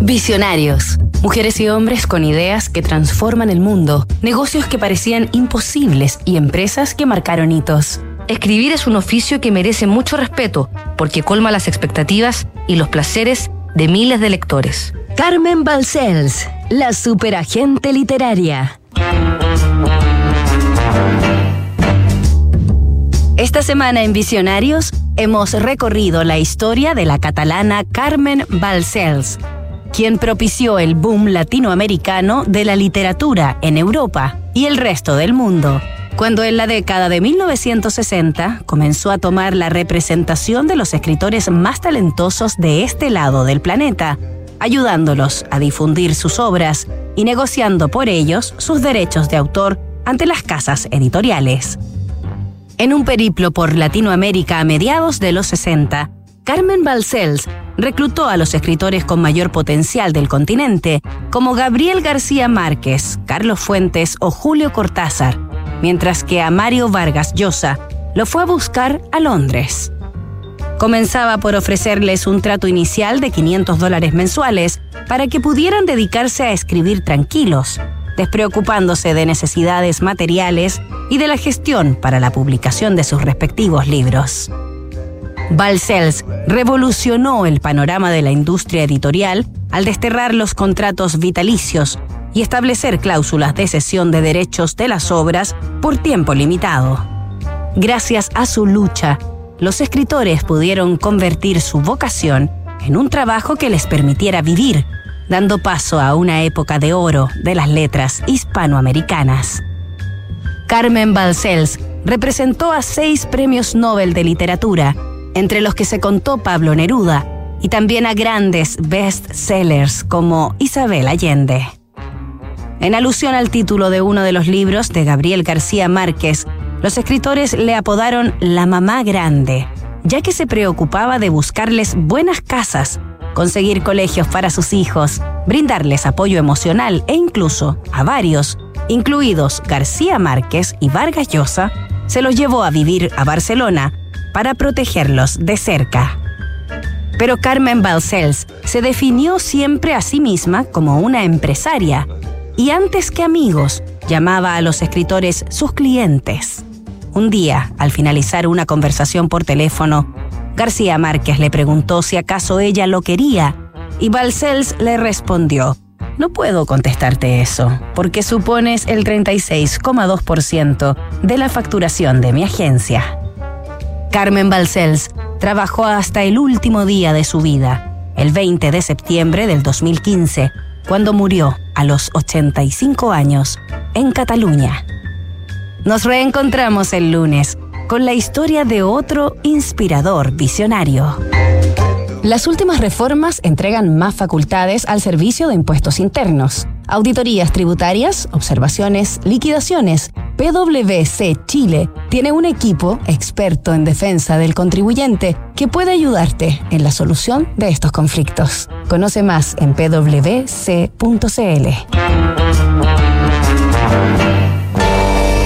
Visionarios. Mujeres y hombres con ideas que transforman el mundo, negocios que parecían imposibles y empresas que marcaron hitos. Escribir es un oficio que merece mucho respeto porque colma las expectativas y los placeres de miles de lectores. Carmen Balcells, la superagente literaria. Esta semana en Visionarios hemos recorrido la historia de la catalana Carmen Balcells, quien propició el boom latinoamericano de la literatura en Europa y el resto del mundo, cuando en la década de 1960 comenzó a tomar la representación de los escritores más talentosos de este lado del planeta, ayudándolos a difundir sus obras y negociando por ellos sus derechos de autor ante las casas editoriales. En un periplo por Latinoamérica a mediados de los 60, Carmen Balcells reclutó a los escritores con mayor potencial del continente, como Gabriel García Márquez, Carlos Fuentes o Julio Cortázar, mientras que a Mario Vargas Llosa lo fue a buscar a Londres. Comenzaba por ofrecerles un trato inicial de 500 dólares mensuales para que pudieran dedicarse a escribir tranquilos, despreocupándose de necesidades materiales y de la gestión para la publicación de sus respectivos libros. Balcells revolucionó el panorama de la industria editorial al desterrar los contratos vitalicios y establecer cláusulas de cesión de derechos de las obras por tiempo limitado. Gracias a su lucha, los escritores pudieron convertir su vocación en un trabajo que les permitiera vivir dando paso a una época de oro de las letras hispanoamericanas. Carmen Balcells representó a seis premios Nobel de literatura, entre los que se contó Pablo Neruda, y también a grandes bestsellers como Isabel Allende. En alusión al título de uno de los libros de Gabriel García Márquez, los escritores le apodaron La Mamá Grande, ya que se preocupaba de buscarles buenas casas conseguir colegios para sus hijos, brindarles apoyo emocional e incluso a varios, incluidos García Márquez y Vargas Llosa, se los llevó a vivir a Barcelona para protegerlos de cerca. Pero Carmen Balcells se definió siempre a sí misma como una empresaria y antes que amigos llamaba a los escritores sus clientes. Un día, al finalizar una conversación por teléfono, García Márquez le preguntó si acaso ella lo quería y Balcells le respondió, no puedo contestarte eso, porque supones el 36,2% de la facturación de mi agencia. Carmen Balcells trabajó hasta el último día de su vida, el 20 de septiembre del 2015, cuando murió a los 85 años en Cataluña. Nos reencontramos el lunes con la historia de otro inspirador visionario. Las últimas reformas entregan más facultades al servicio de impuestos internos. Auditorías tributarias, observaciones, liquidaciones. PwC Chile tiene un equipo experto en defensa del contribuyente que puede ayudarte en la solución de estos conflictos. Conoce más en pwc.cl.